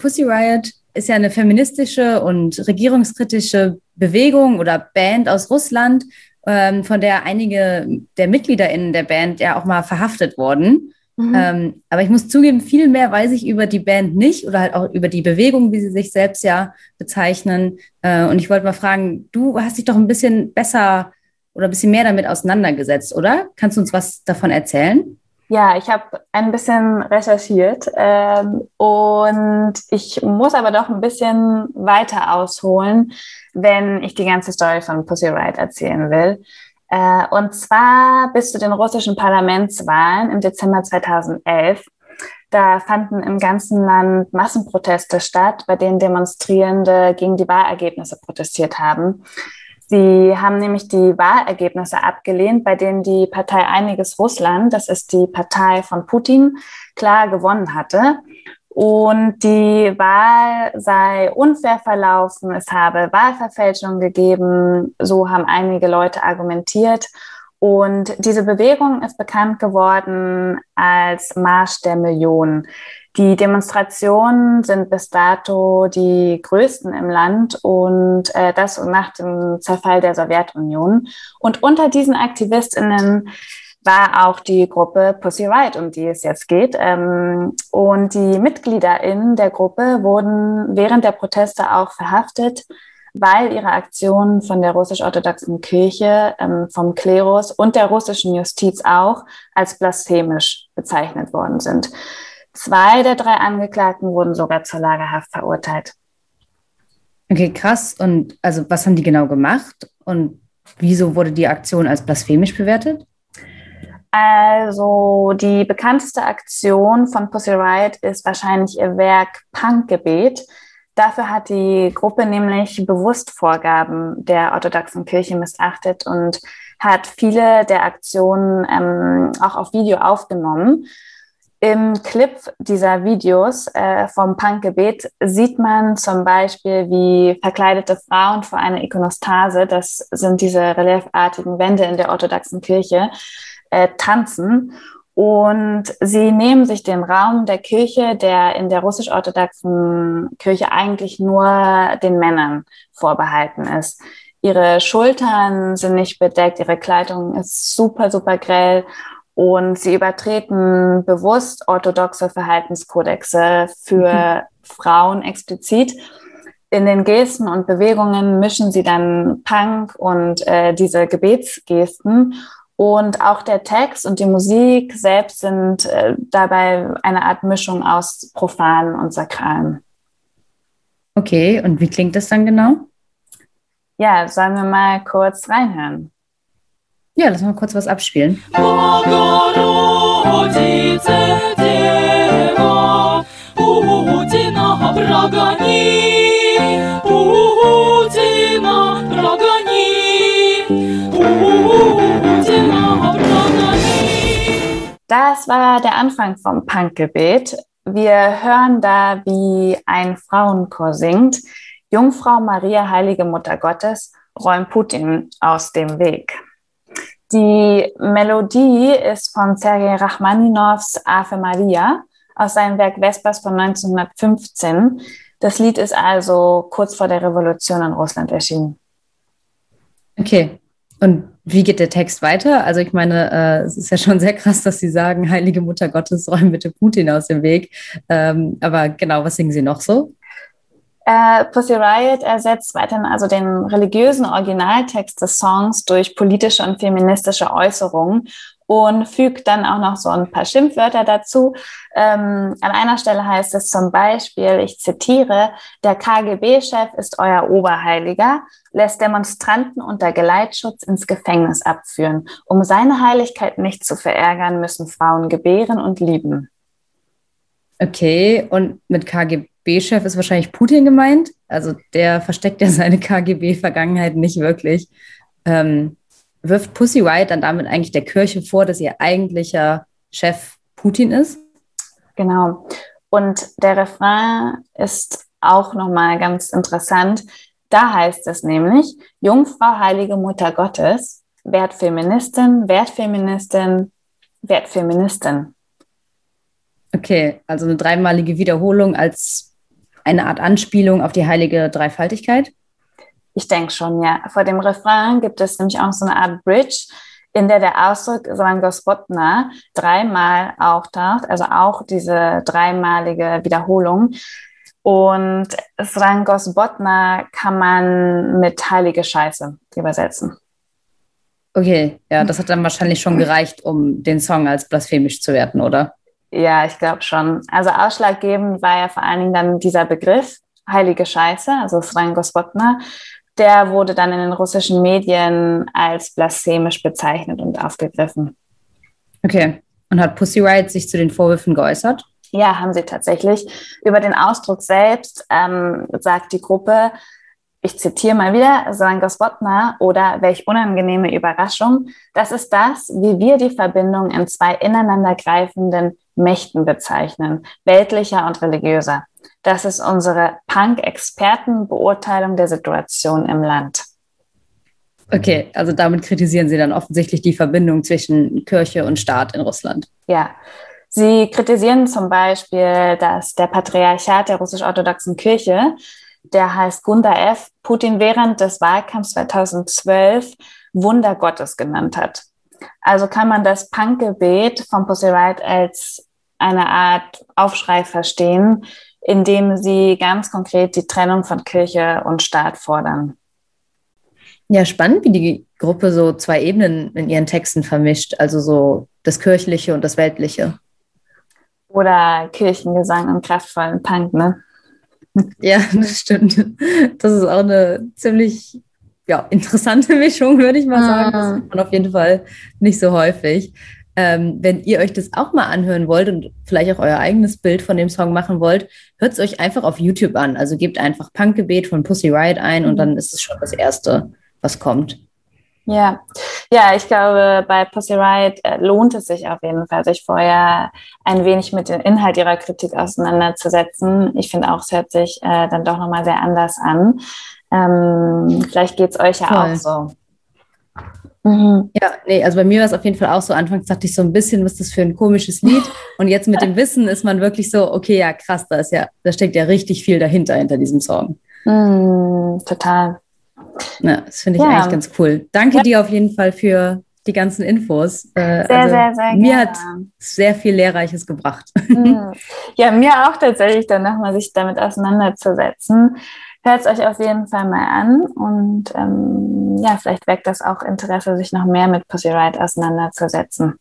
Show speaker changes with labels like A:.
A: Pussy Riot ist ja eine feministische und regierungskritische Bewegung oder Band aus Russland, ähm, von der einige der MitgliederInnen der Band ja auch mal verhaftet wurden. Mhm. Ähm, aber ich muss zugeben, viel mehr weiß ich über die Band nicht oder halt auch über die Bewegung, wie sie sich selbst ja bezeichnen. Äh, und ich wollte mal fragen, du hast dich doch ein bisschen besser oder ein bisschen mehr damit auseinandergesetzt, oder? Kannst du uns was davon erzählen?
B: Ja, ich habe ein bisschen recherchiert ähm, und ich muss aber doch ein bisschen weiter ausholen, wenn ich die ganze Story von Pussy Riot erzählen will. Äh, und zwar bis zu den russischen Parlamentswahlen im Dezember 2011. Da fanden im ganzen Land Massenproteste statt, bei denen Demonstrierende gegen die Wahlergebnisse protestiert haben. Sie haben nämlich die Wahlergebnisse abgelehnt, bei denen die Partei Einiges Russland, das ist die Partei von Putin, klar gewonnen hatte und die Wahl sei unfair verlaufen, es habe Wahlverfälschung gegeben, so haben einige Leute argumentiert. Und diese Bewegung ist bekannt geworden als Marsch der Millionen. Die Demonstrationen sind bis dato die größten im Land und äh, das nach dem Zerfall der Sowjetunion. Und unter diesen Aktivistinnen war auch die Gruppe Pussy Riot, um die es jetzt geht. Ähm, und die MitgliederInnen der Gruppe wurden während der Proteste auch verhaftet, weil ihre Aktionen von der russisch-orthodoxen Kirche, ähm, vom Klerus und der russischen Justiz auch als blasphemisch bezeichnet worden sind. Zwei der drei Angeklagten wurden sogar zur Lagerhaft verurteilt.
A: Okay, krass. Und also was haben die genau gemacht? Und wieso wurde die Aktion als blasphemisch bewertet?
B: Also die bekannteste Aktion von Pussy Riot ist wahrscheinlich ihr Werk Punkgebet. Dafür hat die Gruppe nämlich bewusst Vorgaben der orthodoxen Kirche missachtet und hat viele der Aktionen ähm, auch auf Video aufgenommen. Im Clip dieser Videos äh, vom Punkgebet sieht man zum Beispiel, wie verkleidete Frauen vor einer Ikonostase, das sind diese reliefartigen Wände in der orthodoxen Kirche, äh, tanzen. Und sie nehmen sich den Raum der Kirche, der in der russisch-orthodoxen Kirche eigentlich nur den Männern vorbehalten ist. Ihre Schultern sind nicht bedeckt, ihre Kleidung ist super, super grell und sie übertreten bewusst orthodoxe Verhaltenskodexe für mhm. Frauen explizit. In den Gesten und Bewegungen mischen sie dann Punk und äh, diese Gebetsgesten und auch der Text und die Musik selbst sind äh, dabei eine Art Mischung aus profan und sakralen.
A: Okay, und wie klingt das dann genau?
B: Ja, sollen wir mal kurz reinhören?
A: Ja, lass mal kurz was abspielen.
B: Das war der Anfang vom Punkgebet. Wir hören da, wie ein Frauenchor singt. Jungfrau Maria, heilige Mutter Gottes, räum Putin aus dem Weg. Die Melodie ist von Sergei Rachmaninows Ave Maria aus seinem Werk Vespers von 1915. Das Lied ist also kurz vor der Revolution in Russland erschienen.
A: Okay. Und wie geht der Text weiter? Also ich meine, äh, es ist ja schon sehr krass, dass Sie sagen, Heilige Mutter Gottes, räum bitte Putin aus dem Weg. Ähm, aber genau, was singen Sie noch so?
B: Äh, Pussy Riot ersetzt weiterhin also den religiösen Originaltext des Songs durch politische und feministische Äußerungen und fügt dann auch noch so ein paar Schimpfwörter dazu. Ähm, an einer Stelle heißt es zum Beispiel, ich zitiere, der KGB-Chef ist euer Oberheiliger, lässt Demonstranten unter Geleitschutz ins Gefängnis abführen. Um seine Heiligkeit nicht zu verärgern, müssen Frauen gebären und lieben.
A: Okay, und mit KGB-Chef ist wahrscheinlich Putin gemeint. Also der versteckt ja seine KGB-Vergangenheit nicht wirklich. Ähm, wirft Pussy Riot dann damit eigentlich der Kirche vor, dass ihr eigentlicher Chef Putin ist?
B: Genau. Und der Refrain ist auch nochmal ganz interessant. Da heißt es nämlich, Jungfrau, heilige Mutter Gottes, Wertfeministin, Wertfeministin, Wertfeministin.
A: Okay, also eine dreimalige Wiederholung als eine Art Anspielung auf die heilige Dreifaltigkeit?
B: Ich denke schon, ja. Vor dem Refrain gibt es nämlich auch so eine Art Bridge, in der der Ausdruck Srangospotna dreimal auftaucht, also auch diese dreimalige Wiederholung. Und Srangospotna kann man mit heilige Scheiße übersetzen.
A: Okay, ja, das hat dann wahrscheinlich schon gereicht, um den Song als blasphemisch zu werten, oder?
B: Ja, ich glaube schon. Also ausschlaggebend war ja vor allen Dingen dann dieser Begriff, heilige Scheiße, also Srangospotna. Der wurde dann in den russischen Medien als blasphemisch bezeichnet und aufgegriffen.
A: Okay. Und hat Pussy Riot sich zu den Vorwürfen geäußert?
B: Ja, haben sie tatsächlich. Über den Ausdruck selbst ähm, sagt die Gruppe, ich zitiere mal wieder Sangospotna oder welch unangenehme Überraschung. Das ist das, wie wir die Verbindung in zwei ineinandergreifenden Mächten bezeichnen, weltlicher und religiöser. Das ist unsere Punk-Expertenbeurteilung der Situation im Land.
A: Okay, also damit kritisieren Sie dann offensichtlich die Verbindung zwischen Kirche und Staat in Russland.
B: Ja, Sie kritisieren zum Beispiel, dass der Patriarchat der russisch-orthodoxen Kirche der heißt Gunda F., Putin während des Wahlkampfs 2012 Wunder Gottes genannt hat. Also kann man das Punkgebet von Pussy Riot als eine Art Aufschrei verstehen, in dem sie ganz konkret die Trennung von Kirche und Staat fordern.
A: Ja, spannend, wie die Gruppe so zwei Ebenen in ihren Texten vermischt, also so das Kirchliche und das Weltliche.
B: Oder Kirchengesang und kraftvollen Punk, ne?
A: Ja, das stimmt. Das ist auch eine ziemlich ja, interessante Mischung, würde ich mal sagen. Das sieht man auf jeden Fall nicht so häufig. Ähm, wenn ihr euch das auch mal anhören wollt und vielleicht auch euer eigenes Bild von dem Song machen wollt, hört es euch einfach auf YouTube an. Also gebt einfach Punkgebet von Pussy Riot ein und mhm. dann ist es schon das Erste, was kommt.
B: Ja, ja, ich glaube, bei Pussy Riot äh, lohnt es sich auf jeden Fall, sich vorher ein wenig mit dem Inhalt ihrer Kritik auseinanderzusetzen. Ich finde auch, es hört sich äh, dann doch nochmal sehr anders an. Ähm, vielleicht geht es euch ja Voll. auch so.
A: Mhm. Ja, nee, also bei mir war es auf jeden Fall auch so. Anfangs dachte ich so ein bisschen, was ist das für ein komisches Lied? Und jetzt mit dem Wissen ist man wirklich so, okay, ja, krass, da ist ja, da steckt ja richtig viel dahinter, hinter diesem Song.
B: Mhm, total.
A: Ja, das finde ich ja. eigentlich ganz cool. Danke ja. dir auf jeden Fall für die ganzen Infos.
B: Äh, sehr, also, sehr, sehr
A: Mir hat sehr viel Lehrreiches gebracht.
B: Mhm. Ja, mir auch tatsächlich dann nochmal sich damit auseinanderzusetzen. Hört es euch auf jeden Fall mal an und ähm, ja, vielleicht weckt das auch Interesse, sich noch mehr mit Pussy Riot auseinanderzusetzen.